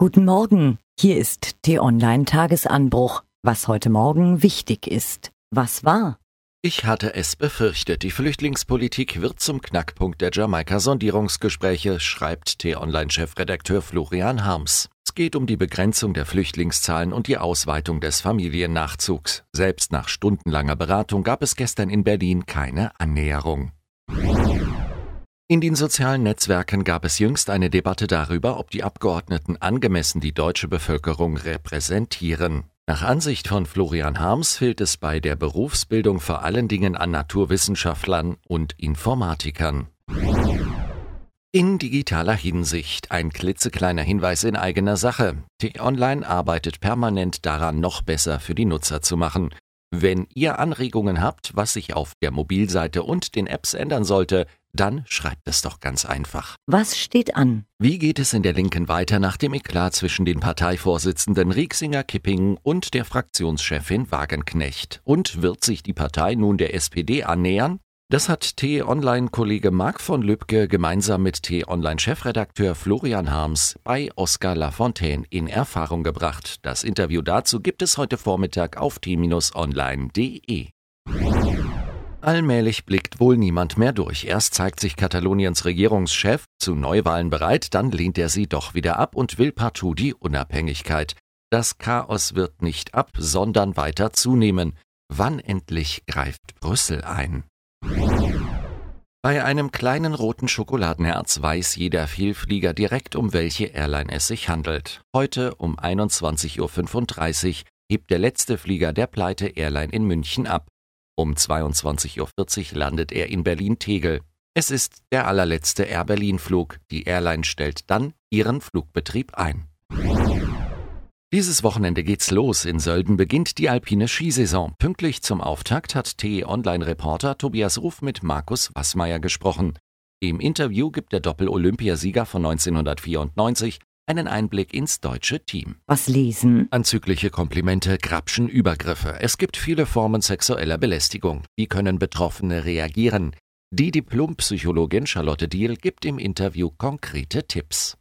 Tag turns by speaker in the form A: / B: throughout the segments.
A: Guten Morgen, hier ist T-Online Tagesanbruch. Was heute Morgen wichtig ist. Was war?
B: Ich hatte es befürchtet, die Flüchtlingspolitik wird zum Knackpunkt der Jamaika-Sondierungsgespräche, schreibt T-Online-Chefredakteur Florian Harms. Es geht um die Begrenzung der Flüchtlingszahlen und die Ausweitung des Familiennachzugs. Selbst nach stundenlanger Beratung gab es gestern in Berlin keine Annäherung. In den sozialen Netzwerken gab es jüngst eine Debatte darüber, ob die Abgeordneten angemessen die deutsche Bevölkerung repräsentieren. Nach Ansicht von Florian Harms fehlt es bei der Berufsbildung vor allen Dingen an Naturwissenschaftlern und Informatikern. In digitaler Hinsicht ein klitzekleiner Hinweis in eigener Sache. T-Online arbeitet permanent daran, noch besser für die Nutzer zu machen. Wenn ihr Anregungen habt, was sich auf der Mobilseite und den Apps ändern sollte, dann schreibt es doch ganz einfach.
A: Was steht an?
B: Wie geht es in der Linken weiter nach dem Eklat zwischen den Parteivorsitzenden Rieksinger Kipping und der Fraktionschefin Wagenknecht? Und wird sich die Partei nun der SPD annähern? Das hat T-Online-Kollege Marc von Lübcke gemeinsam mit T-Online-Chefredakteur Florian Harms bei Oskar Lafontaine in Erfahrung gebracht. Das Interview dazu gibt es heute Vormittag auf t-online.de. Allmählich blickt wohl niemand mehr durch. Erst zeigt sich Kataloniens Regierungschef zu Neuwahlen bereit, dann lehnt er sie doch wieder ab und will partout die Unabhängigkeit. Das Chaos wird nicht ab, sondern weiter zunehmen. Wann endlich greift Brüssel ein? Bei einem kleinen roten Schokoladenherz weiß jeder Vielflieger direkt, um welche Airline es sich handelt. Heute um 21.35 Uhr hebt der letzte Flieger der Pleite Airline in München ab. Um 22.40 Uhr landet er in Berlin-Tegel. Es ist der allerletzte Air Berlin-Flug. Die Airline stellt dann ihren Flugbetrieb ein. Dieses Wochenende geht's los. In Sölden beginnt die alpine Skisaison. Pünktlich zum Auftakt hat TE-Online-Reporter Tobias Ruf mit Markus Wassmeier gesprochen. Im Interview gibt der Doppel-Olympiasieger von 1994 einen Einblick ins deutsche Team.
A: Was lesen?
B: Anzügliche Komplimente, Grabschen, Übergriffe. Es gibt viele Formen sexueller Belästigung. Wie können Betroffene reagieren? Die Diplompsychologin Charlotte Diel gibt im Interview konkrete Tipps.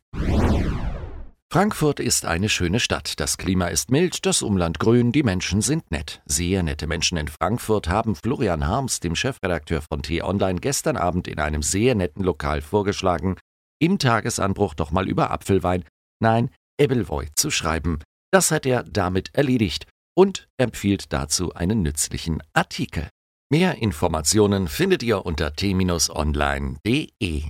B: Frankfurt ist eine schöne Stadt. Das Klima ist mild, das Umland grün, die Menschen sind nett. Sehr nette Menschen in Frankfurt haben Florian Harms, dem Chefredakteur von T-Online, gestern Abend in einem sehr netten Lokal vorgeschlagen, im Tagesanbruch doch mal über Apfelwein, nein, Ebbelwoi zu schreiben. Das hat er damit erledigt und empfiehlt dazu einen nützlichen Artikel. Mehr Informationen findet ihr unter t-online.de.